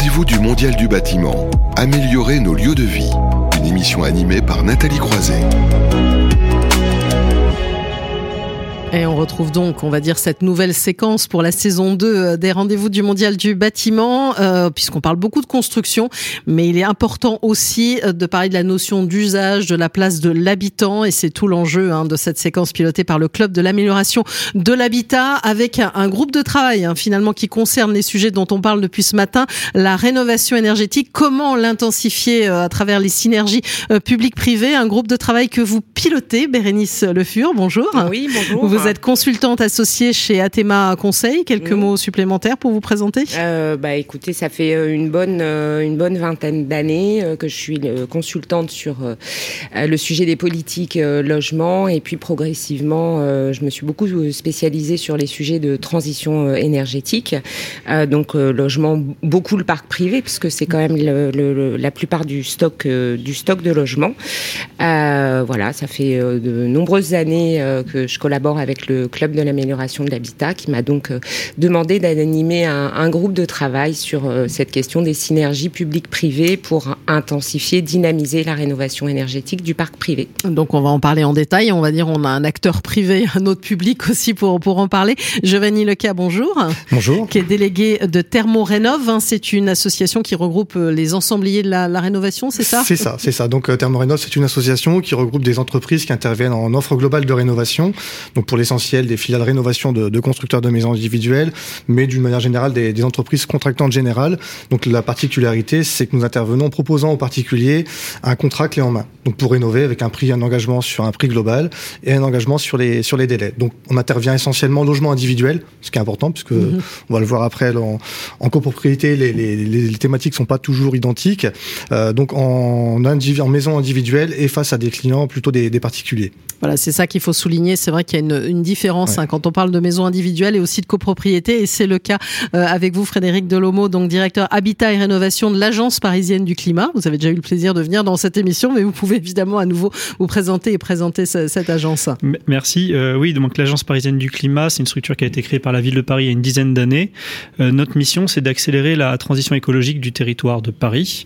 rendez-vous du Mondial du bâtiment. Améliorer nos lieux de vie. Une émission animée par Nathalie Croiset. Et on retrouve donc, on va dire, cette nouvelle séquence pour la saison 2 euh, des rendez-vous du Mondial du bâtiment, euh, puisqu'on parle beaucoup de construction, mais il est important aussi euh, de parler de la notion d'usage, de la place de l'habitant, et c'est tout l'enjeu hein, de cette séquence pilotée par le Club de l'amélioration de l'habitat, avec un, groupe de travail hein, finalement qui concerne les sujets dont on parle depuis ce matin, la rénovation énergétique, comment l'intensifier à travers les synergies publiques-privées, un groupe de travail que vous pilotez, Bérénice Le Fur, bonjour. Oui, bonjour. Vous êtes consultante associée chez Athéma Conseil. Quelques mots supplémentaires pour vous présenter? Euh, Bah écoutez, ça fait euh, une bonne euh, une bonne vingtaine d'années que je suis consultante sur le sujet des politiques logement et puis progressivement, je me suis beaucoup spécialisée sur les sujets de transition énergétique. donc logement, beaucoup le parc privé puisque c'est quand même le, la plupart du stock du stock de logement. voilà, ça fait de nombreuses années que je collabore avec avec le Club de l'amélioration de l'habitat, qui m'a donc euh, demandé d'animer un, groupe de travail sur euh, cette question des synergies publiques-privées pour intensifier, dynamiser la rénovation énergétique du parc privé. Donc on va en parler en détail. On va dire on a un acteur privé, un autre public aussi pour, pour en parler. Giovanni Leca, bonjour. Bonjour. Qui est délégué de Thermorénov. Hein. C'est une association qui regroupe euh, les ensembliers de la, rénovation, c'est ça? C'est ça, c'est ça. Donc Thermorénov, c'est une association qui regroupe des entreprises qui interviennent en offre globale de rénovation. Donc pour l'essentiel des filiales rénovation de, de, constructeurs de maisons individuelles, mais d'une manière générale des, des, entreprises contractantes générales. Donc la particularité, c'est que nous intervenons en proposant aux particuliers un contrat clé en main. Donc pour rénover avec un prix, un engagement sur un prix global et un engagement sur les sur les délais. Donc on intervient essentiellement en logement individuel, ce qui est important puisque mhm. on va le voir après en, en copropriété, les, les, les, thématiques sont pas toujours identiques. Euh, donc en, en maison individuelle et face à des clients plutôt des, des particuliers. Voilà, c'est ça qu'il faut souligner. C'est vrai qu'il y a une, une différence hein, quand on parle de maisons individuelles et aussi de copropriété. Et c'est le cas euh, avec vous, Frédéric Delomo, donc directeur Habitat et Rénovation de l'Agence parisienne du climat. Vous avez déjà eu le plaisir de venir dans cette émission, mais vous pouvez évidemment à nouveau vous présenter et présenter cette agence. Merci. Euh, oui, donc l'Agence parisienne du climat, c'est une structure qui a été créée par la ville de Paris il y a une dizaine d'années. Euh, notre mission, c'est d'accélérer la transition écologique du territoire de Paris.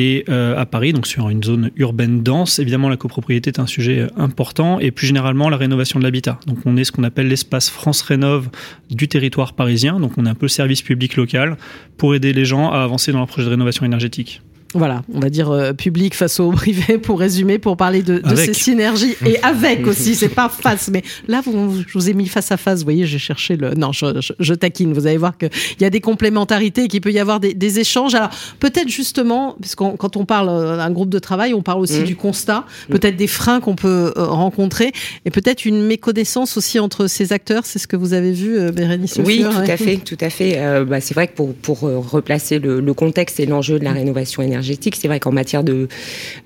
Et euh, à Paris, donc sur une zone urbaine dense, évidemment, la copropriété est un sujet important et plus généralement la rénovation de l'habitat. Donc on est ce qu'on appelle l'espace France Rénove du territoire parisien. Donc on est un peu le service public local pour aider les gens à avancer dans leur projet de rénovation énergétique voilà, on va dire euh, public face au privé pour résumer, pour parler de, de ces synergies et avec aussi, c'est pas face, mais là vous, je vous ai mis face à face, vous voyez, j'ai cherché le, non, je, je, taquine, vous allez voir qu'il y a des complémentarités et qu'il peut y avoir des, des échanges. Alors peut-être justement, parce quand on parle d'un groupe de travail, on parle aussi mmh. du constat, mmh. peut-être des freins qu'on peut euh, rencontrer et peut-être une méconnaissance aussi entre ces acteurs, c'est ce que vous avez vu, euh, Bérénice Oui, tout à fait, tout à fait. bah, c'est vrai que pour, pour replacer le, le contexte et l'enjeu de la rénovation énergétique, c'est vrai qu'en matière de,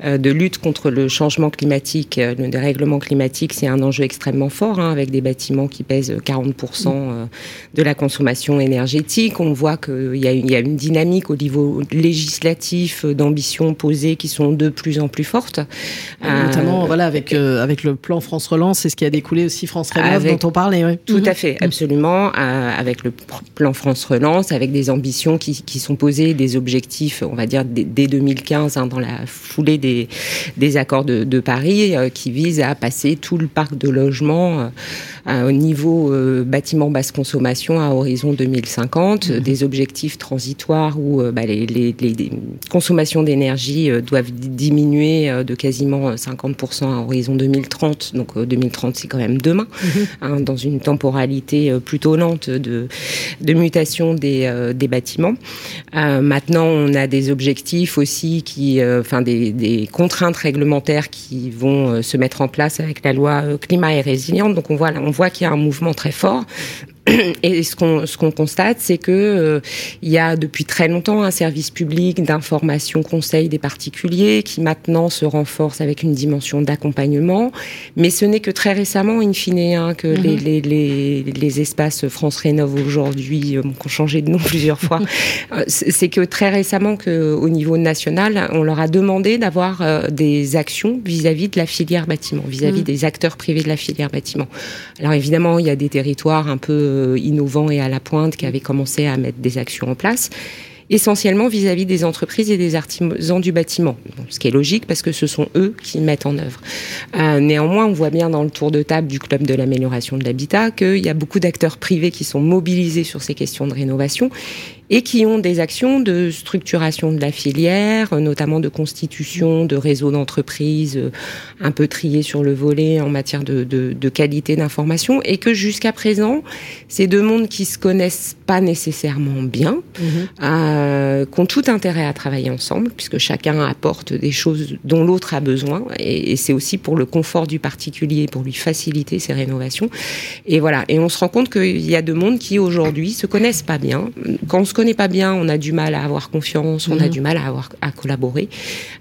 euh, de lutte contre le changement climatique, euh, le dérèglement climatique, c'est un enjeu extrêmement fort, hein, avec des bâtiments qui pèsent 40% euh, de la consommation énergétique. On voit qu'il y, a une, y a une dynamique au niveau législatif d'ambitions posées qui sont de plus en plus fortes. Notamment, voilà, avec, avec le plan France Relance, c'est ce qui a découlé aussi France Relance dont on parlait. Tout à mhm. fait, absolument. avec le plan France Relance, avec des ambitions qui, qui sont posées, des objectifs, on va dire, des, dès 2015 hein, dans la foulée des, des accords de, de Paris euh, qui visent à passer tout le parc de logements euh, au niveau euh, bâtiment basse consommation à horizon 2050, mmh. des objectifs transitoires où bah, les, les, les, consommations d'énergie doivent diminuer de quasiment 50% à horizon 2030. Donc 2030 c'est quand même demain, mmh. hein, dans une temporalité plutôt lente de, de mutation des, des bâtiments. maintenant on a des objectifs aussi qui, euh, des, contraintes réglementaires qui vont euh, se mettre en place avec la loi euh, climat et résiliente. Donc on voit qu'il y a un mouvement très fort. Et ce qu'on ce qu'on constate, c'est que euh, il y a depuis très longtemps un service public d'information conseil des particuliers qui maintenant se renforce avec une dimension d'accompagnement. Mais ce n'est que très récemment, in fine, hein, que les, mhm. les, les, les, espaces France Rénove aujourd'hui euh, ont changé de nom plusieurs fois. Euh, c'est que très récemment, que au niveau national, on leur a demandé d'avoir euh, des actions vis-à-vis de la filière bâtiment, vis-à-vis -vis mhm. des acteurs privés de la filière bâtiment. Alors évidemment, il y a des territoires un peu euh, innovant et à la pointe qui avait commencé à mettre des actions en place. essentiellement vis-à-vis des entreprises et des artisans du bâtiment. ce qui est logique parce que ce sont eux qui mettent en œuvre. Euh, néanmoins, on voit bien dans le tour de table du club de l'amélioration de l'habitat qu'il y a beaucoup d'acteurs privés qui sont mobilisés sur ces questions de rénovation et qui ont des actions de structuration de la filière, notamment de constitution de réseaux d'entreprises euh, un peu triés sur le volet en matière de, de, de qualité d'information, et que jusqu'à présent, ces deux mondes qui se connaissent pas nécessairement bien, mmh. euh, qui ont tout intérêt à travailler ensemble, puisque chacun apporte des choses dont l'autre a besoin, et, et c'est aussi pour le confort du particulier, pour lui faciliter ses rénovations. Et voilà, et on se rend compte qu'il y a deux mondes qui aujourd'hui se connaissent pas bien. Quand on se connaît pas bien, on a du mal à avoir confiance, on a mhm. du mal à avoir à collaborer.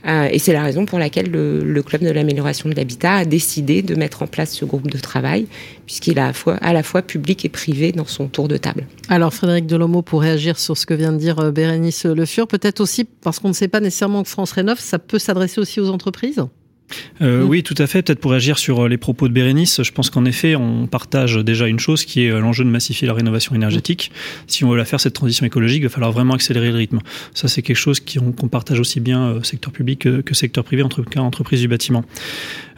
Euh, et c'est la raison pour laquelle le, le club de l'amélioration de l'habitat a décidé de mettre en place ce groupe de travail, puisqu'il a à, fois, à la fois public et privé dans son tour de table. Alors Frédéric Delomo, pour réagir sur ce que vient de dire euh, Bérénice Le Fur, peut-être aussi parce qu'on ne sait pas nécessairement que France Rénov, ça peut s'adresser aussi aux entreprises? Euh, oui, tout à fait. Peut-être pour réagir sur euh, les propos de Bérénice, je pense qu'en effet, on partage déjà une chose qui est euh, l'enjeu de massifier la rénovation énergétique. Si on veut la faire, cette transition écologique, il va falloir vraiment accélérer le rythme. Ça, c'est quelque chose qu'on partage aussi bien secteur public que, que secteur privé, en tout cas entreprise du bâtiment.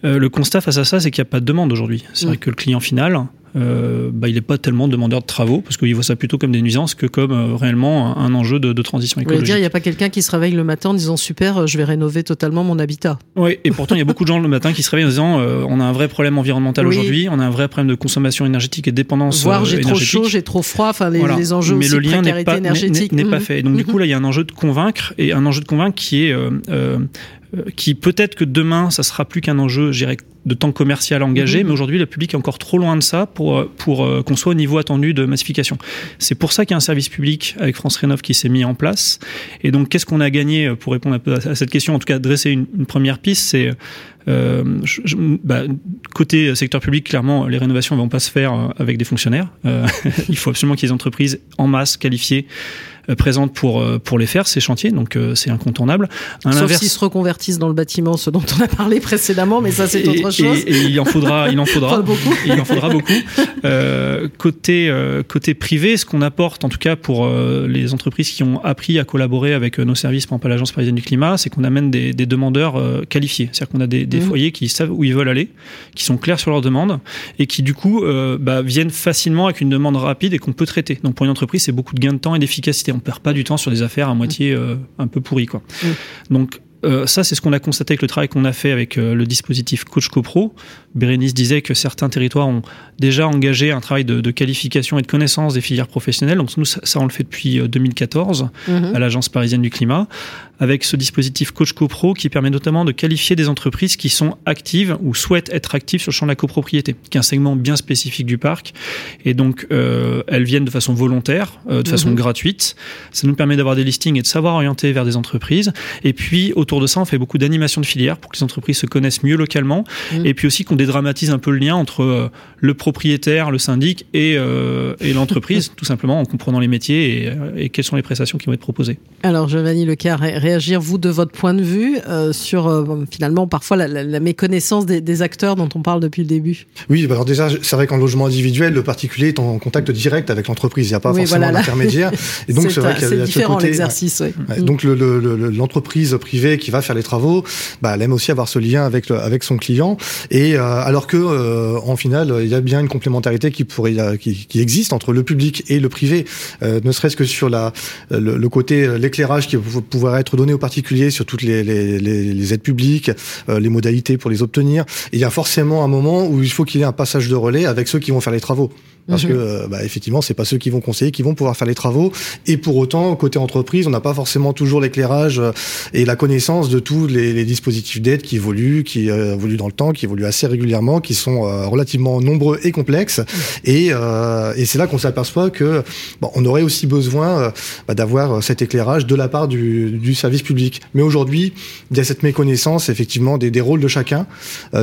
le constat face à ça, c'est qu'il n'y a pas de demande aujourd'hui. C'est vrai que le client final, euh, bah, il n'est pas tellement demandeur de travaux parce qu'il voit ça plutôt comme des nuisances que comme euh, réellement un, enjeu de, de, transition écologique. dire, il n'y a pas quelqu'un qui se réveille le matin en disant super, euh, je vais rénover totalement mon habitat. Oui, et pourtant il y a beaucoup de gens le matin qui se réveillent en disant euh, on a un vrai problème environnemental aujourd'hui, on a un vrai problème de consommation énergétique et de dépendance Voire j'ai trop chaud, j'ai trop froid, enfin les, les enjeux Mais aussi le lien n'est pas, n'est pas fait. donc du coup là il y a un enjeu de convaincre et un enjeu de convaincre qui est qui peut-être que demain ça sera plus qu'un enjeu, j'irais de temps commercial engagé, mhm. mais aujourd'hui le public est encore trop loin de ça pour, euh, pour euh, qu'on soit au niveau attendu de massification. C'est pour ça qu'il y a un service public avec France Rénov qui s'est mis en place. Et donc qu'est-ce qu'on a gagné euh, pour répondre un peu à cette question En tout cas, dresser une, une première piste, c'est euh, bah, côté secteur public, clairement, les rénovations ne vont pas se faire avec des fonctionnaires. Euh, il faut absolument qu'il y ait des entreprises en masse qualifiées présentes pour pour les faire ces chantiers, donc c'est incontournable. Sauf s'ils se reconvertissent dans le bâtiment, ce dont on a parlé précédemment, mais ça c'est autre et, et, il en faudra, il en faudra beaucoup. Il en faudra beaucoup. Euh, côté euh, côté privé, ce qu'on apporte, en tout cas pour euh, les entreprises qui ont appris à collaborer avec euh, nos services, par exemple l'agence parisienne du climat, c'est qu'on amène des, des demandeurs euh, qualifiés. C'est-à-dire qu'on a des, des mmh. foyers qui savent où ils veulent aller, qui sont clairs sur leurs demandes et qui du coup bah, viennent facilement avec une demande rapide et qu'on peut traiter. Donc pour une entreprise, c'est beaucoup de gains de temps et d'efficacité. On perd pas du temps sur des affaires à moitié un peu pourries, quoi. Mmh. Donc euh, ça, c'est ce qu'on a constaté avec le travail qu'on a fait avec euh, le dispositif Coach CoPro. Bérénice disait que certains territoires ont déjà engagé un travail de, de qualification et de connaissance des filières professionnelles. Donc nous, ça, ça on le fait depuis 2014 euh, mmh. à l'Agence parisienne du climat avec ce dispositif Coach CoPro qui permet notamment de qualifier des entreprises qui sont actives ou souhaitent être actives sur le champ de la copropriété, qui est un segment bien spécifique du parc. Et donc, euh, elles viennent de façon volontaire, euh, de façon mmh. gratuite. Ça nous permet d'avoir des listings et de savoir orienter vers des entreprises. Et puis, autour de ça, on fait beaucoup d'animation de filières pour que les entreprises se connaissent mieux localement. Mmh. Et puis aussi qu'on dédramatise un peu le lien entre euh, le propriétaire, le syndic et, et l'entreprise, tout simplement en comprenant les métiers et, et, quelles sont les prestations qui vont être proposées. Alors, Giovanni Lecar, réagir, vous, de votre point de vue, euh, sur euh, finalement parfois la, la, la méconnaissance des, des, acteurs dont on parle depuis le début? Oui, bah alors déjà, c'est vrai qu'en logement individuel, le particulier est en contact direct avec l'entreprise. Il n'y a pas oui, forcément voilà, d'intermédiaire. Et donc, c'est vrai qu'il y a, différent l'exercice. Ouais. Ouais. Donc, l'entreprise le, le, privée qui va faire les travaux, bah, elle aime aussi avoir ce lien avec, avec son client. Et euh, alors que, en final, il y a bien une complémentarité qui pourrait, qui, qui existe entre le public et le privé, ne serait-ce que sur la, le, le côté, l'éclairage qui va pouvoir être donné aux particuliers sur toutes les, les, les, les aides publiques, euh, les modalités pour les obtenir. Et il y a forcément un moment où il faut qu'il y ait un passage de relais avec ceux qui vont faire les travaux parce mmh. que euh, bah, effectivement c'est pas ceux qui vont conseiller qui vont pouvoir faire les travaux et pour autant côté entreprise on n'a pas forcément toujours l'éclairage euh, et la connaissance de tous les, les dispositifs d'aide qui évoluent qui euh, évoluent dans le temps qui évoluent assez régulièrement qui sont euh, relativement nombreux et complexes mmh. et, euh, et c'est là qu'on s'aperçoit que bon, on aurait aussi besoin bah, d'avoir cet éclairage de la part du, du service public mais aujourd'hui il y a cette méconnaissance effectivement des, des rôles de chacun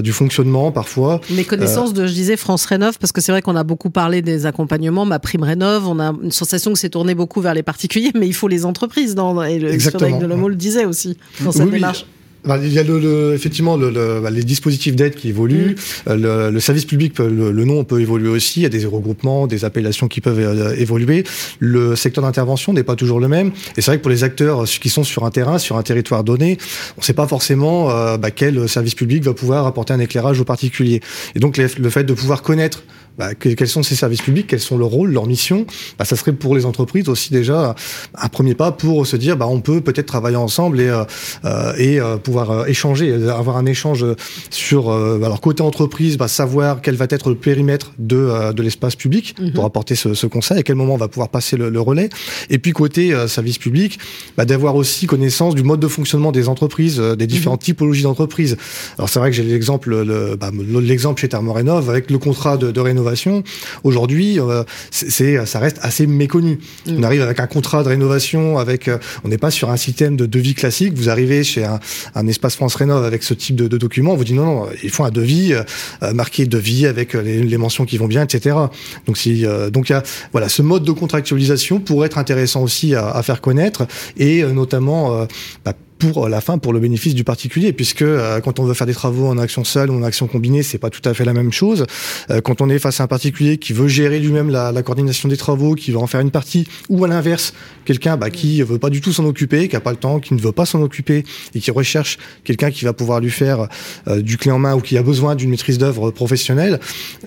du fonctionnement parfois méconnaissance de je disais France Rénov parce que c'est vrai qu'on a beaucoup parlé des accompagnements, ma prime rénov, on a une sensation que c'est tourné beaucoup vers les particuliers, mais il faut les entreprises. Dans, et le Frédéric Delomo le disait aussi dans cette oui, démarche. bah, il y a le, effectivement le, bah, les dispositifs d'aide qui évoluent. Mm. Euh, le, service public, le, nom peut évoluer aussi. Il y a des regroupements, des appellations qui peuvent euh, évoluer. Le secteur d'intervention n'est pas toujours le même. Et c'est vrai que pour les acteurs qui sont sur un terrain, sur un territoire donné, on ne sait pas forcément bah, quel service public va pouvoir apporter un éclairage aux particuliers. Et donc le fait de pouvoir connaître bah, quels sont ces services publics, quels sont leurs rôles, leurs missions, bah, ça serait pour les entreprises aussi déjà un premier pas pour se dire bah, on peut peut-être travailler ensemble et, euh, euh et euh, pouvoir euh, échanger, avoir un échange sur alors côté entreprise, bah, savoir quel va être le périmètre de, de l'espace public mhm. pour apporter ce, ce, conseil, à quel moment on va pouvoir passer le, le relais, et puis côté service public, bah, d'avoir aussi connaissance du mode de fonctionnement des entreprises, des différentes mhm. typologies d'entreprises. Alors c'est vrai que j'ai l'exemple l'exemple chez Thermorénov avec le contrat de, de rénovation Aujourd'hui, euh, c'est ça reste assez méconnu. Mm. On arrive avec un contrat de rénovation, avec euh, on n'est pas sur un système de devis classique. Vous arrivez chez un, un espace France Rénov avec ce type de, de document, on vous dit non, non, il faut un devis euh, marqué devis avec les, les, mentions qui vont bien, etc. Donc si donc il y a voilà ce mode de contractualisation pourrait être intéressant aussi à, à faire connaître et notamment bah, pour la fin, pour le bénéfice du particulier, puisque euh, quand on veut faire des travaux en action seule ou en action combinée, c'est pas tout à fait la même chose. Euh, quand on est face à un particulier qui veut gérer lui-même la, la, coordination des travaux, qui veut en faire une partie, ou à l'inverse, quelqu'un bah, qui veut pas du tout s'en occuper, qui a pas le temps, qui ne veut pas s'en occuper et qui recherche quelqu'un qui va pouvoir lui faire euh, du clé en main ou qui a besoin d'une maîtrise d'œuvre professionnelle,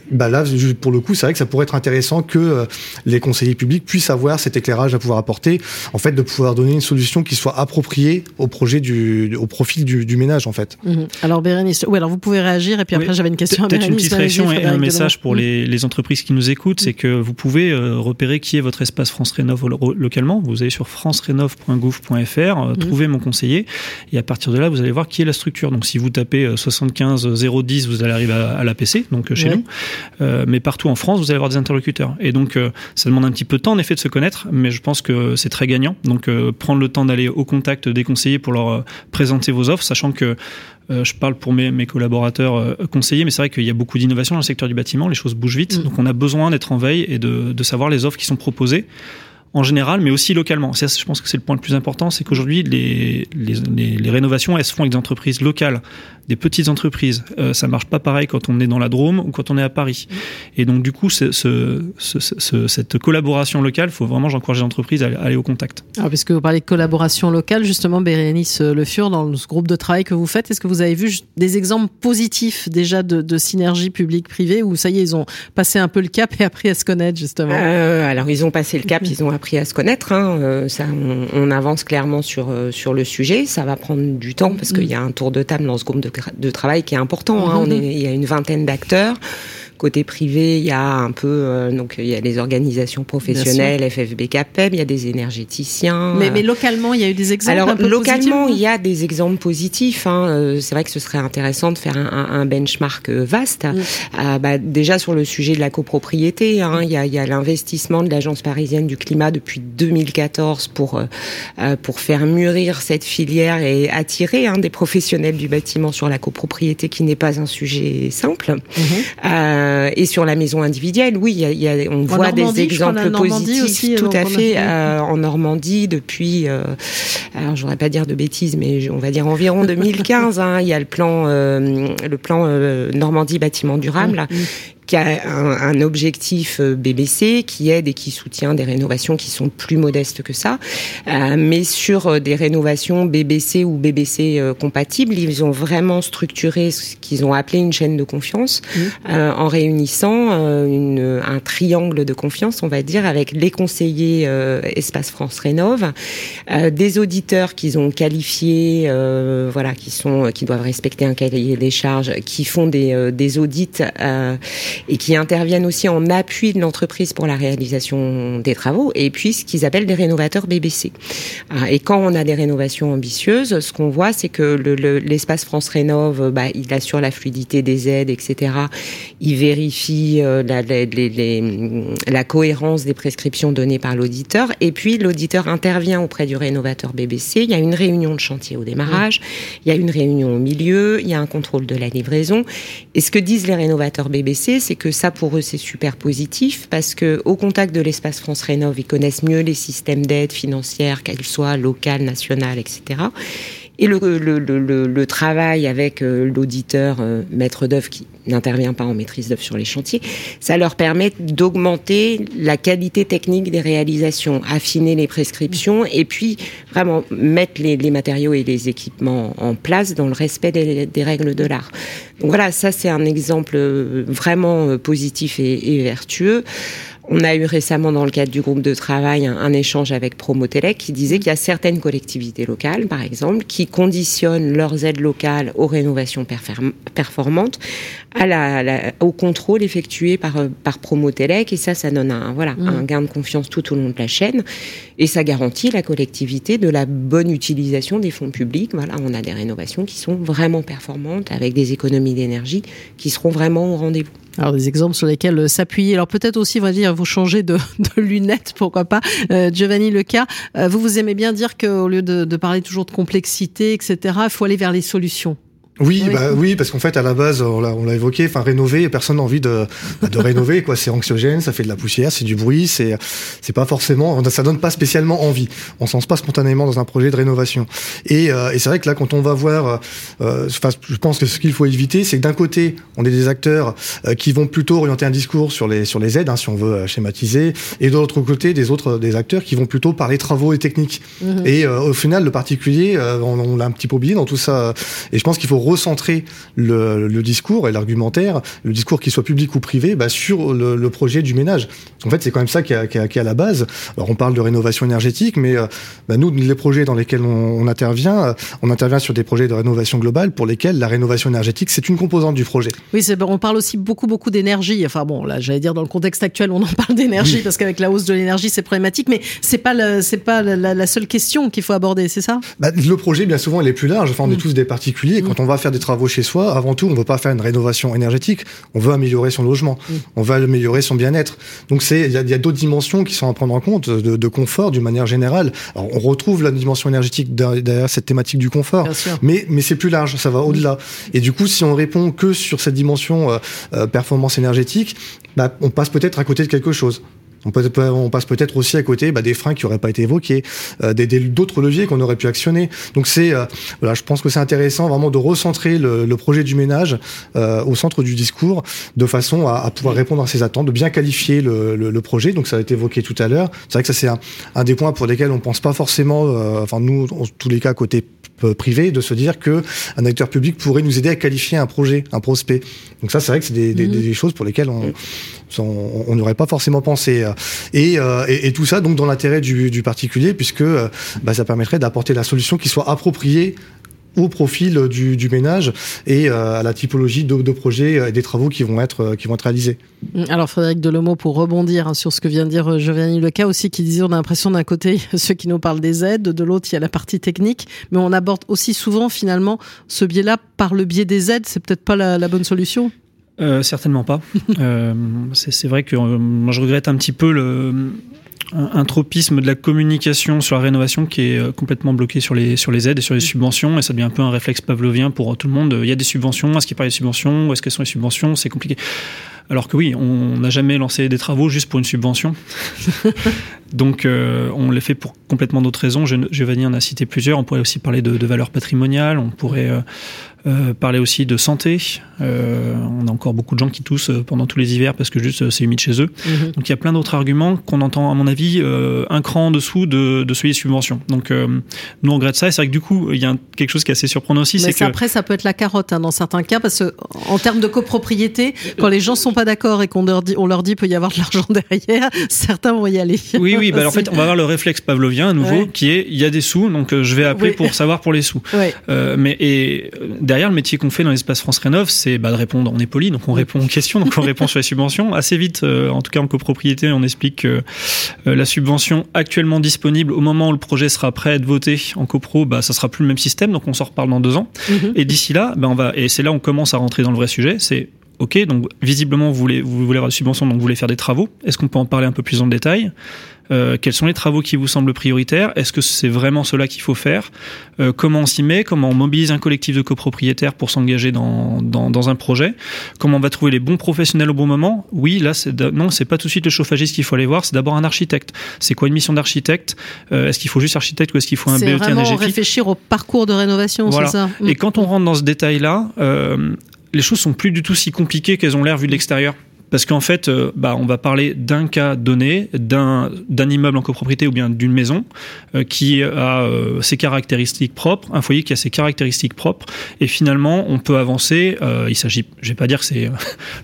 bah là, pour le coup, c'est vrai que ça pourrait être intéressant que les conseillers publics puissent avoir cet éclairage à pouvoir apporter, en fait, de pouvoir donner une solution qui soit appropriée au projet du, au profil du, ménage en fait. Mhm. Alors Bérénice, oui, alors vous pouvez réagir et puis après j'avais une question. Peut-être une petite réaction et un message pour les, les, entreprises qui nous écoutent, c'est que vous pouvez euh, repérer qui est votre espace France Rénov localement. Vous allez sur francerénov.gouv.fr, euh, mhm. trouver mon conseiller et à partir de là vous allez voir qui est la structure. Donc si vous tapez 75 euh, 010, vous allez arriver à, l'APC, donc chez nous. mais partout en France, vous allez avoir des interlocuteurs. Et donc ça demande un petit peu de temps en effet de se connaître, mais je pense que c'est très gagnant. Donc prendre le temps d'aller au contact des conseillers pour leur euh, présenter vos offres, sachant que euh, je parle pour mes, mes collaborateurs euh, conseillers, mais c'est vrai qu'il y a beaucoup d'innovation dans le secteur du bâtiment, les choses bougent vite, mm. donc on a besoin d'être en veille et de, de savoir les offres qui sont proposées en général, mais aussi localement. Ça, je pense que c'est le point le plus important, c'est qu'aujourd'hui, les, les, les, rénovations, elles se font avec des entreprises locales des petites entreprises. Euh, ça marche pas pareil quand on est dans la Drôme ou quand on est à Paris. Et donc du coup, ce, ce, ce, cette collaboration locale, faut vraiment j'encourage les entreprises à, aller au contact. Alors, puisque vous parlez de collaboration locale, justement, Bérénice Le Fur, dans ce groupe de travail que vous faites, est-ce que vous avez vu des exemples positifs déjà de, de synergie publique-privée où ça y est, ils ont passé un peu le cap et appris à se connaître justement? Euh, Alors ils ont passé le cap, ils ont appris à se connaître. Hein. Euh, ça, on, on, avance clairement sur euh, sur le sujet. Ça va prendre du temps parce qu'il y a un tour de table dans ce groupe de de travail qui est important. Hein. On est, il y a une vingtaine d'acteurs. Côté privé, il y a un peu, euh, donc il y a les organisations professionnelles, FFB, CAPEB, il y a des énergéticiens. Mais, mais localement, il y a eu des exemples. Alors un peu localement, il y a des exemples positifs. Hein. Euh, c'est vrai que ce serait intéressant de faire un, un benchmark euh, vaste. Mm. bah, déjà sur le sujet de la copropriété, hein, il y a, il y a l'investissement de l'agence parisienne du climat depuis 2014 pour euh, pour faire mûrir cette filière et attirer hein, des professionnels du bâtiment sur la copropriété, qui n'est pas un sujet simple. Euh, et sur la maison individuelle, oui, y a, y a, on voit des exemples positifs, aussi, tout à fait, euh, en Normandie depuis, euh, alors j'aurais pas dire de bêtises, mais on va dire environ 2015. hein, il y a le plan, euh, le plan Normandie bâtiment durable, qui a un, objectif euh, BBC qui aide et qui soutient des rénovations qui sont plus modestes que ça. Euh, mais sur euh, des rénovations BBC ou BBC compatibles, ils ont vraiment structuré ce qu'ils ont appelé une chaîne de confiance mmh. en réunissant une, un triangle de confiance, on va dire, avec les conseillers Espace France Rénove, des auditeurs qu'ils ont qualifiés, voilà, qui sont qui doivent respecter un cahier des charges, qui font des, des audits et qui interviennent aussi en appui de l'entreprise pour la réalisation des travaux, et puis ce qu'ils appellent des rénovateurs BBC. Ah, et quand on a des rénovations ambitieuses, ce qu'on voit, c'est que l'espace France Rénove, bah, il assure la fluidité des aides, etc. Il vérifie euh, la, la cohérence des prescriptions données par l'auditeur, et puis l'auditeur intervient auprès du rénovateur BBC. Il y a une réunion de chantier au démarrage, il y a une réunion au milieu, il y a un contrôle de la livraison. Et ce que disent les rénovateurs BBC, c'est que ça pour eux c'est super positif parce que au contact de l'espace France Rénov, ils connaissent mieux les systèmes d'aide financière, qu'elles soient locales, nationales, etc. Et le, le, le, le travail avec l'auditeur maître d'œuvre qui n'intervient pas en maîtrise d'œuvre sur les chantiers, ça leur permet d'augmenter la qualité technique des réalisations, affiner les prescriptions et puis vraiment mettre les, les matériaux et les équipements en place dans le respect des, des règles de l'art. Donc voilà, ça c'est un exemple vraiment positif et vertueux. On a eu récemment dans le cadre du groupe de travail un, un échange avec Promotelec qui disait qu'il y a certaines collectivités locales, par exemple, qui conditionnent leurs aides locales aux rénovations performantes à la, la, au contrôle effectué par, par Promotelec et ça, ça donne un, voilà, mmh. un gain de confiance tout au long de la chaîne et ça garantit la collectivité de la bonne utilisation des fonds publics. Voilà, on a des rénovations qui sont vraiment performantes avec des économies d'énergie qui seront vraiment au rendez-vous. Alors des exemples sur lesquels s'appuyer. Alors peut-être aussi, on va dire, vous changez de, de lunettes, pourquoi pas. Euh, Giovanni Leca, euh, vous vous aimez bien dire qu'au lieu de, de, parler toujours de complexité, etc., il faut aller vers les solutions. Oui, oui. Bah, oui, parce qu'en fait, à la base, on l'a, évoqué, enfin, rénover, personne n'a envie de, de rénover, quoi. C'est anxiogène, ça fait de la poussière, c'est du bruit, c'est, c'est pas forcément, ça donne pas spécialement envie. On s'en pas spontanément dans un projet de rénovation. Et, euh, et c'est vrai que là, quand on va voir, euh, je pense que ce qu'il faut éviter, c'est que d'un côté, on est des acteurs euh, qui vont plutôt orienter un discours sur les, sur les aides, hein, si on veut schématiser, et de l'autre côté, des autres, des acteurs qui vont plutôt parler travaux et techniques. Mmh. Et au final, le particulier, on, on l'a un petit peu oublié dans tout ça. Et je pense qu'il faut recentrer le, le discours et l'argumentaire, le discours qu'il soit public ou privé, bah, sur le, le, projet du ménage. En fait, c'est quand même ça qui est, qui, qui à la base. Alors, on parle de rénovation énergétique, mais euh, bah, nous, les projets dans lesquels on, on intervient, euh, on intervient sur des projets de rénovation globale pour lesquels la rénovation énergétique, c'est une composante du projet. Oui, on parle aussi beaucoup, beaucoup d'énergie. Enfin bon, là, j'allais dire dans le contexte actuel, on en parle d'énergie oui. parce qu'avec la hausse de l'énergie, c'est problématique, mais c'est pas c'est pas la, la, seule question qu'il faut aborder, c'est ça? Bah, Le projet, bien souvent, il est plus large. Enfin, on est mmh. tous des particuliers. Et quand on va faire des travaux chez soi, avant tout, on ne veut pas faire une rénovation énergétique, on veut améliorer son logement, mmh. on veut améliorer son bien-être. Donc c'est il y a, a d'autres dimensions qui sont à prendre en compte de, de confort d'une manière générale. Alors on retrouve la dimension énergétique derrière cette thématique du confort, mais mais c'est plus large, ça va mmh. au-delà. Et du coup, si on répond que sur cette dimension euh, euh, performance énergétique, bah, on passe peut-être à côté de quelque chose. On, peut, on passe peut-être aussi à côté bah, des freins qui n'auraient pas été évoqués, euh, d'autres leviers qu'on aurait pu actionner. Donc c'est, euh, voilà, je pense que c'est intéressant vraiment de recentrer le, le projet du ménage euh, au centre du discours, de façon à, à, pouvoir répondre à ces attentes, de bien qualifier le, le, le, projet. Donc ça a été évoqué tout à l'heure. C'est vrai que ça c'est un, un, des points pour lesquels on pense pas forcément, euh, enfin nous, en tous les cas côté privé, de se dire que un acteur public pourrait nous aider à qualifier un projet, un prospect. Donc ça, c'est vrai que c'est des, mmh. des, choses pour lesquelles on on n'aurait pas forcément pensé. Et, euh, et, tout ça donc dans l'intérêt du, particulier, puisque euh, bah, ça permettrait d'apporter la solution qui soit appropriée au profil du, ménage et euh, à la typologie de, de, projets et des travaux qui vont être qui vont être réalisés. Alors Frédéric Delomo pour rebondir hein, sur ce que vient de dire Giovanni Leca aussi qui disait on a l'impression d'un côté ceux qui nous parlent des aides, de l'autre il y a la partie technique, mais on aborde aussi souvent finalement ce biais-là par le biais des aides, c'est peut-être pas la bonne solution. Euh, certainement pas. euh, c'est vrai que euh, moi je regrette un petit peu le un tropisme de la communication sur la rénovation qui est complètement bloqué sur les, sur les aides et sur les subventions et ça devient un peu un réflexe pavlovien pour tout le monde. Il y a des subventions, est-ce qu'il parle des subventions, où est-ce qu'elles sont les subventions, c'est compliqué. Alors que oui, on n'a jamais lancé des travaux juste pour une subvention. Donc euh, on les fait pour complètement d'autres raisons. Giovanni en a cité plusieurs. On pourrait aussi parler de, de valeurs patrimoniales, on pourrait euh, euh, parler aussi de santé. On a encore beaucoup de gens qui toussent pendant tous les hivers parce que juste c'est humide chez eux. Mmh. Donc il y a plein d'autres arguments qu'on entend, à mon avis, un cran en dessous de, de celui des subventions. Donc nous on regrette ça. Et c'est vrai que du coup, il y a quelque chose qui est assez surprenant aussi. c'est que après, ça peut être la carotte hein, dans certains cas parce que en termes de copropriété, quand les gens sont pas d'accord et qu'on leur dit, on leur dit peut y avoir de l'argent derrière, certains vont y aller. Oui, oui. Bah, en fait, on va avoir le réflexe pavlovien à nouveau ouais. qui est il y a des sous, donc je vais appeler oui. pour savoir pour les sous. Ouais. mais et derrière, le métier qu'on fait dans l'espace France Rénov, c'est bah, de répondre. On est poli, donc on répond aux questions, donc on répond sur les subventions. Assez vite, euh, en tout cas en copropriété, on explique que euh, la subvention actuellement disponible au moment où le projet sera prêt à être voté en copro, bah, ça sera plus le même système, donc on s'en reparle dans deux ans. Mm -hmm. Et d'ici là, bah, on va, et c'est là où on commence à rentrer dans le vrai sujet, c'est Ok, donc visiblement vous voulez, vous voulez avoir des subventions, donc vous voulez faire des travaux. Est-ce qu'on peut en parler un peu plus en détail? Euh, quels sont les travaux qui vous semblent prioritaires? Est-ce que c'est vraiment cela qu'il faut faire? Euh, Comment on s'y met? Comment on mobilise un collectif de copropriétaires pour s'engager dans, dans, dans, un projet? Comment on va trouver les bons professionnels au bon moment? Oui, là, c'est non, c'est pas tout de suite le chauffagiste qu'il faut aller voir, c'est d'abord un architecte. C'est quoi une mission d'architecte? Euh, Est-ce qu'il faut juste architecte ou est-ce qu'il faut un BET vraiment réfléchir au parcours de rénovation, c'est ça? Et quand on rentre dans ce détail-là, euh, les choses sont plus du tout si compliquées qu'elles ont l'air vues de l'extérieur. Parce qu'en fait, euh, bah, on va parler d'un cas donné, d'un immeuble en copropriété ou bien d'une maison euh, qui a euh, ses caractéristiques propres, un foyer qui a ses caractéristiques propres, et finalement, on peut avancer. il s'agit, je vais pas dire que c'est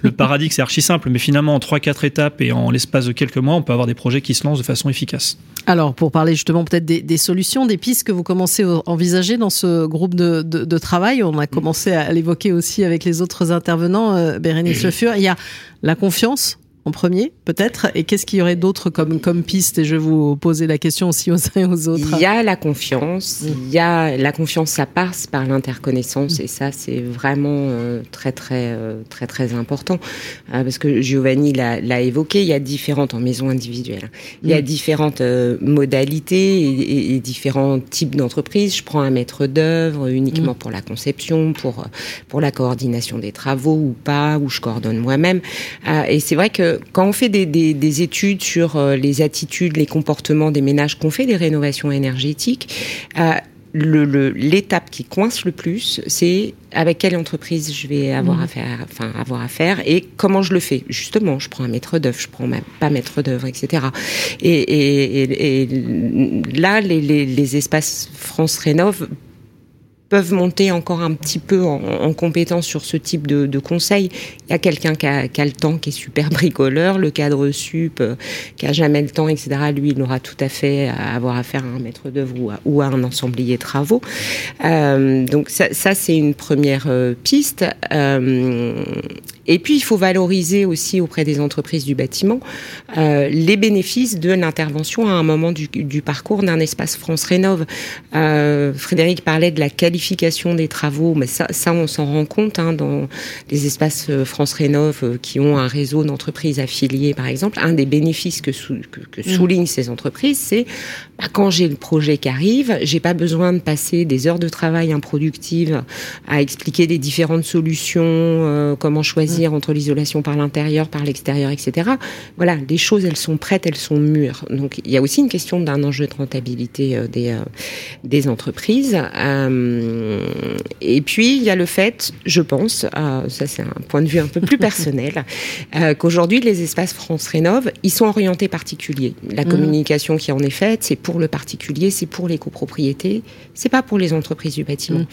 le paradis, que c'est archi simple, mais finalement, en trois, quatre étapes et en l'espace de quelques mois, on peut avoir des projets qui se lancent de façon efficace. Alors, pour parler justement peut-être des, des, solutions, des pistes que vous commencez à envisager dans ce groupe de, de, de travail, on a commencé à l'évoquer aussi avec les autres intervenants, Bérénice Le Fur. Il y a la confiance en premier, peut-être Et qu'est-ce qu'il y aurait d'autre comme, comme piste? Et je vais vous poser la question aussi aux uns et aux autres. Il y a la confiance. Mm. Il y a la confiance, ça passe par l'interconnaissance, mm. et ça, c'est vraiment euh, très, très, euh, très, très important. Euh, parce que Giovanni l'a évoqué, il y a différentes en maison individuelle. Il y a mm. différentes modalités et, et, différents types d'entreprises. Je prends un maître d'œuvre uniquement pour la conception, pour pour la coordination des travaux ou pas, ou je coordonne moi-même. et c'est vrai que quand on fait des, études sur euh, les attitudes, les comportements des ménages, qu'on fait des rénovations énergétiques, euh, l'étape qui coince le plus, c'est avec quelle entreprise je vais avoir mmh. affaire, enfin avoir affaire et comment je le fais. Justement, je prends un maître d'œuvre, je prends même pas maître d'œuvre, etc. Et, là, les, les, espaces France Rénov peuvent monter encore un petit peu en, en compétence sur ce type de, de conseils. Il y a quelqu'un qui a, qui a, le temps, qui est super bricoleur, le cadre sup, euh, qui a jamais le temps, etc. Lui, il aura tout à fait à avoir affaire à un maître d'œuvre ou, ou, à un ensemblier travaux. Euh, donc ça, ça c'est une première euh, piste. Et puis, il faut valoriser aussi auprès des entreprises du bâtiment euh, les bénéfices de l'intervention à un moment du, du parcours d'un espace France Rénov. Euh, Frédéric parlait de la qualification des travaux, mais ça, ça on s'en rend compte hein, dans les espaces euh, France Rénov qui ont un réseau d'entreprises affiliées, par exemple. Un des bénéfices que, sou, que, que mmh. soulignent ces entreprises, c'est bah, quand j'ai le projet qui arrive, j'ai pas besoin de passer des heures de travail improductives à expliquer les différentes solutions, euh, comment choisir entre l'isolation par l'intérieur, par l'extérieur, etc. Voilà, les choses, elles sont prêtes, elles sont mûres. Donc, il y a aussi une question d'un enjeu de rentabilité euh, des, euh, des entreprises. Euh, et puis, il y a le fait, je pense, ça c'est un point de vue un peu plus personnel, qu'aujourd'hui, les espaces France Rénov, ils sont orientés particuliers. La mmh. communication qui en est faite, c'est pour le particulier, c'est pour les copropriétés, c'est pas pour les entreprises du bâtiment. Mmh.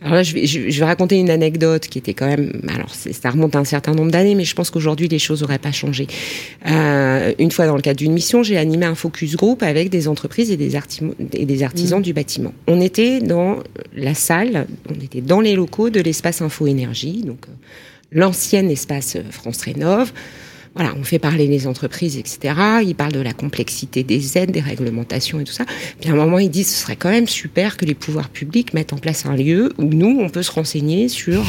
Alors là, je vais, je vais raconter une anecdote qui était quand même, alors ça remonte à un certain nombre d'années, mais je pense qu'aujourd'hui les choses n'auraient pas changé. Euh, une fois dans le cadre d'une mission, j'ai animé un focus group avec des entreprises et des, et des artisans mmh. du bâtiment. On était dans la salle, on était dans les locaux de l'espace Info Énergie, donc euh, l'ancien espace France Rénov. Voilà, on fait parler les entreprises, etc. Ils parlent de la complexité des aides, des réglementations et tout ça. Puis à un moment, ils disent ce serait quand même super que les pouvoirs publics mettent en place un lieu où nous, on peut se renseigner sur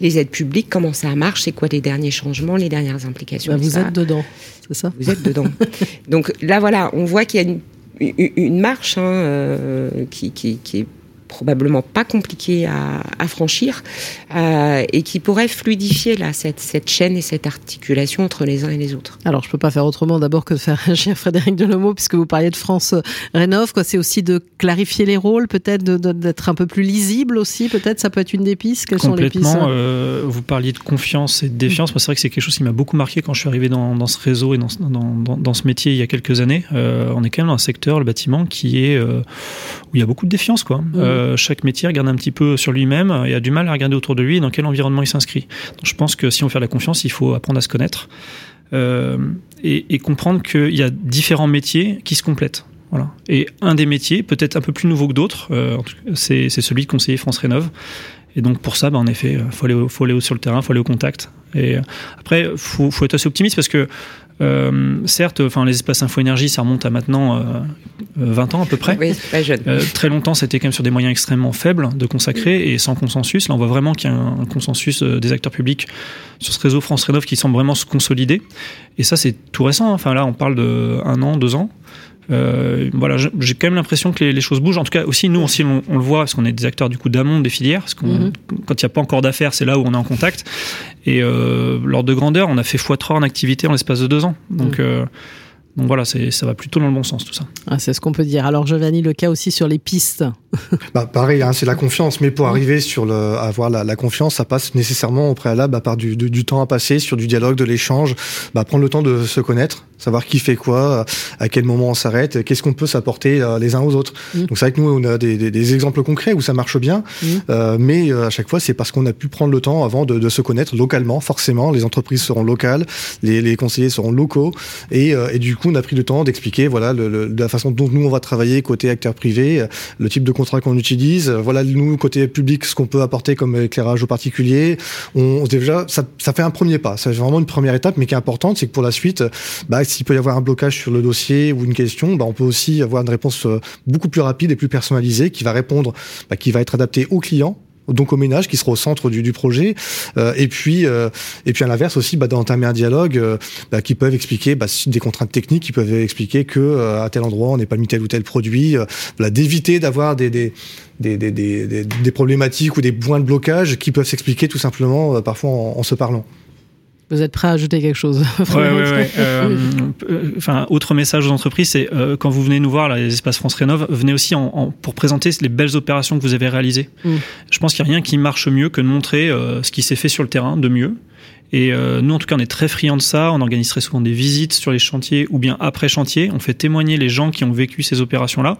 les aides publiques, comment ça marche, c'est quoi les derniers changements, les dernières implications. Bah, vous êtes dedans, c'est ça? Vous êtes dedans. Donc là, voilà, on voit qu'il y a une, une marche hein, euh, qui, qui, qui est probablement pas compliqué à, à franchir euh, et qui pourrait fluidifier là cette, cette chaîne et cette articulation entre les uns et les autres. Alors je peux pas faire autrement. D'abord que de faire cher Frédéric Delomo puisque vous parliez de France Rénov quoi. C'est aussi de clarifier les rôles peut-être d'être un peu plus lisible aussi peut-être. Ça peut être une des pistes. Quelles sont les pistes euh, vous parliez de confiance et de défiance. Moi c'est vrai que c'est quelque chose qui m'a beaucoup marqué quand je suis arrivé dans, dans ce réseau et dans, dans, dans, dans, ce métier il y a quelques années. Euh, on est quand même dans un secteur le bâtiment qui est euh, où il y a beaucoup de défiance quoi. Mmh. Euh, chaque métier regarde un petit peu sur lui-même et a du mal à regarder autour de lui dans quel environnement il s'inscrit. je pense que si on veut faire la confiance, il faut apprendre à se connaître euh, et, comprendre qu'il y a différents métiers qui se complètent. Voilà. Et un des métiers, peut-être un peu plus nouveau que d'autres, euh, c'est celui de conseiller France Rénov. Et donc pour ça, bah, en effet, faut aller, faut aller sur le terrain, faut aller au contact. Et après, faut, faut être assez optimiste parce que Euh, certes, enfin les espaces info-énergie, ça remonte à maintenant 20 ans à peu près. Oui, pas jeune. très longtemps, c'était quand même sur des moyens extrêmement faibles de consacrer et sans consensus. Là, on voit vraiment qu'il y a un, consensus des acteurs publics sur ce réseau France Rénov qui semble vraiment se consolider. Et ça, c'est tout récent. Hein. Enfin là, on parle de un an, deux ans. Euh, voilà, j'ai quand même l'impression que les, choses bougent. En tout cas, aussi nous, aussi, on, le voit parce qu'on est des acteurs du coup d'amont des filières. Parce qu'on, mhm. quand il n'y a pas encore d'affaires, c'est là où on est en contact. Et euh, lors de grandeur, on a fait x3 en activité en l'espace de deux ans. Donc mhm. euh, donc voilà, ça va plutôt dans le bon sens tout ça. Ah, c'est ce qu'on peut dire. Alors Giovanni, le cas aussi sur les pistes. bah, pareil, hein, c'est la confiance. Mais pour arriver sur le, avoir la, la, confiance, ça passe nécessairement au préalable à part du, du, temps à passer sur du dialogue, de l'échange, bah, prendre le temps de se connaître, savoir qui fait quoi, à quel moment on s'arrête, qu'est-ce qu'on peut s'apporter euh, les uns aux autres. Mm. Donc c'est vrai que nous, on a des, des, des, exemples concrets où ça marche bien, mm. euh, mais euh, à chaque fois, c'est parce qu'on a pu prendre le temps avant de, de, se connaître localement. Forcément, les entreprises seront locales, les, les conseillers seront locaux, et, euh, et du coup, on a pris le temps d'expliquer voilà le, la façon dont nous on va travailler côté acteur privé, euh, le type de contrat qu'on utilise, euh, voilà nous côté public ce qu'on peut apporter comme éclairage aux particuliers. On, déjà ça, ça fait un premier pas, c'est vraiment une première étape, mais qui est importante, c'est que pour la suite, bah, s'il peut y avoir un blocage sur le dossier ou une question, bah, on peut aussi avoir une réponse euh, beaucoup plus rapide et plus personnalisée qui va répondre, bah, qui va être adaptée au client donc au ménage qui sera au centre du, du projet euh, et puis euh, et puis à l'inverse aussi bah, d'entamer un dialogue euh, bah, qui peuvent expliquer bah, des contraintes techniques qui peuvent expliquer que euh, à tel endroit on n'est pas mis tel ou tel produit voilà, d'éviter d'avoir des, des des, des, des, des, problématiques ou des points de blocage qui peuvent s'expliquer tout simplement parfois en, en se parlant. Vous êtes prêt à ajouter quelque chose ouais, ouais, ouais. Euh, enfin, autre message aux entreprises, c'est euh, quand vous venez nous voir, là, les espaces France Rénov, venez aussi en, en, pour présenter les belles opérations que vous avez réalisées. Mm. Je pense qu'il n'y a rien qui marche mieux que de montrer euh, ce qui s'est fait sur le terrain de mieux. Et euh, nous, en tout cas, on est très friands de ça. On organise très souvent des visites sur les chantiers ou bien après chantier. On fait témoigner les gens qui ont vécu ces opérations-là,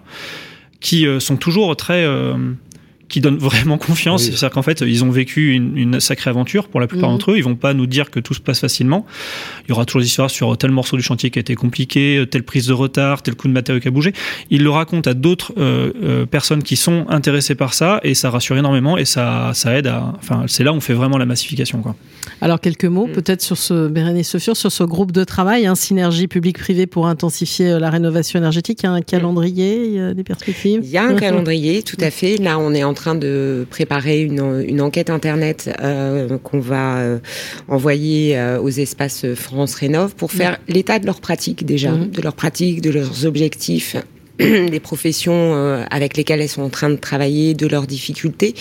qui euh, sont toujours très qui donne vraiment confiance. C'est-à-dire qu'en fait, ils ont vécu une, une, sacrée aventure pour la plupart mhm. d'entre eux. Ils vont pas nous dire que tout se passe facilement. Il y aura toujours des histoires sur tel morceau du chantier qui a été compliqué, telle prise de retard, tel coup de matériau qui a bougé. Ils le racontent à d'autres euh, euh, personnes qui sont intéressées par ça et ça rassure énormément et ça, ça aide à. Enfin, c'est là où on fait vraiment la massification, quoi. Alors quelques mots, mm. peut-être sur ce Bérénice Sofur, sur ce groupe de travail, hein, synergie publique-privée pour intensifier euh, la rénovation énergétique. Il y a un calendrier, il y a des perspectives. Il y a un calendrier, tout à fait. Là, on est en train de préparer une, une enquête internet euh, qu'on va euh, envoyer euh, aux espaces France Rénov pour faire l'état de leurs pratiques déjà, mmh. de leurs pratiques, de leurs objectifs des professions euh, avec lesquelles elles sont en train de travailler, de leurs difficultés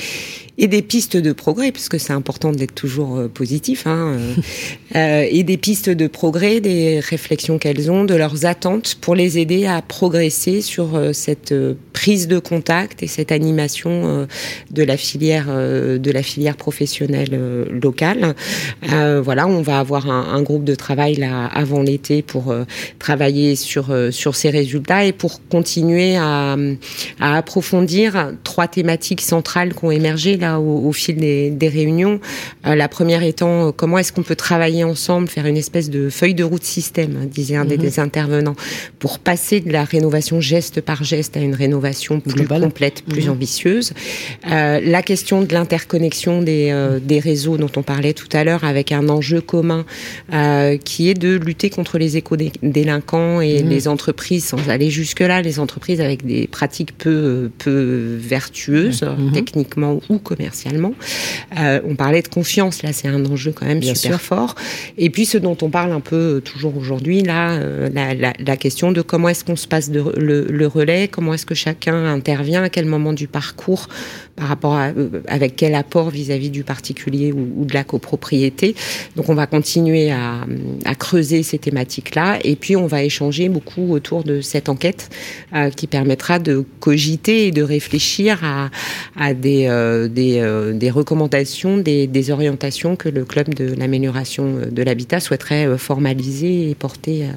et des pistes de progrès, puisque c'est important d'être toujours euh, positif, hein, euh, euh, et des pistes de progrès, des réflexions qu'elles ont, de leurs attentes pour les aider à progresser sur cette prise de contact et cette animation de la filière de la filière professionnelle locale. voilà, on va avoir un, groupe de travail là avant l'été pour travailler sur sur ces résultats et pour à, à approfondir trois thématiques centrales qui ont émergé au, fil des, réunions. Euh, la première étant euh, comment est-ce qu'on peut travailler ensemble, faire une espèce de feuille de route système, hein, disait un des, mhm. intervenants, pour passer de la rénovation geste par geste à une rénovation plus complète, plus mhm. ambitieuse. Euh, la question de l'interconnexion des, des réseaux dont on parlait tout à l'heure, avec un enjeu commun qui est de lutter contre les éco-délinquants et mhm. les entreprises, sans aller jusque-là, les entreprises avec des pratiques peu, peu vertueuses, techniquement ou commercialement. Euh, on parlait de confiance, là, c'est un enjeu quand même super fort. Et puis, ce dont on parle un peu euh, toujours aujourd'hui, là, euh, la, la, la, question de comment est-ce qu'on se passe de, le, le, relais, comment est-ce que chacun intervient, à quel moment du parcours, par rapport à, avec quel apport vis-à-vis du particulier ou, ou, de la copropriété. Donc, on va continuer à, à creuser ces thématiques-là. Et puis, on va échanger beaucoup autour de cette enquête euh, qui permettra de cogiter et de réfléchir à, des, euh, euh, des, recommandations, des, orientations que le club de l'amélioration de l'habitat souhaiterait formaliser et porter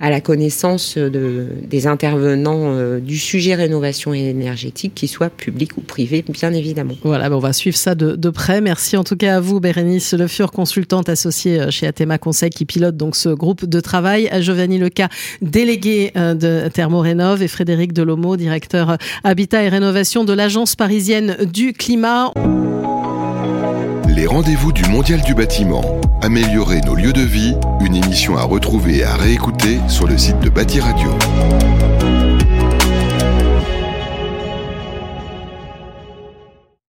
à la connaissance de, des intervenants du sujet rénovation énergétique, qu'ils soient publics ou privés, bien évidemment. Voilà, on va suivre ça de, près. Merci en tout cas à vous, Bérénice Le Fur, consultante associée chez Athéma Conseil, qui pilote donc ce groupe de travail, à Giovanni Leca, délégué de Thermorénov, et Frédéric Delomo, directeur Habitat et Rénovation de l'Agence parisienne du climat. Les rendez-vous du Mondial du bâtiment. Améliorer nos lieux de vie, une émission à retrouver et à réécouter sur le site de Bâti Radio.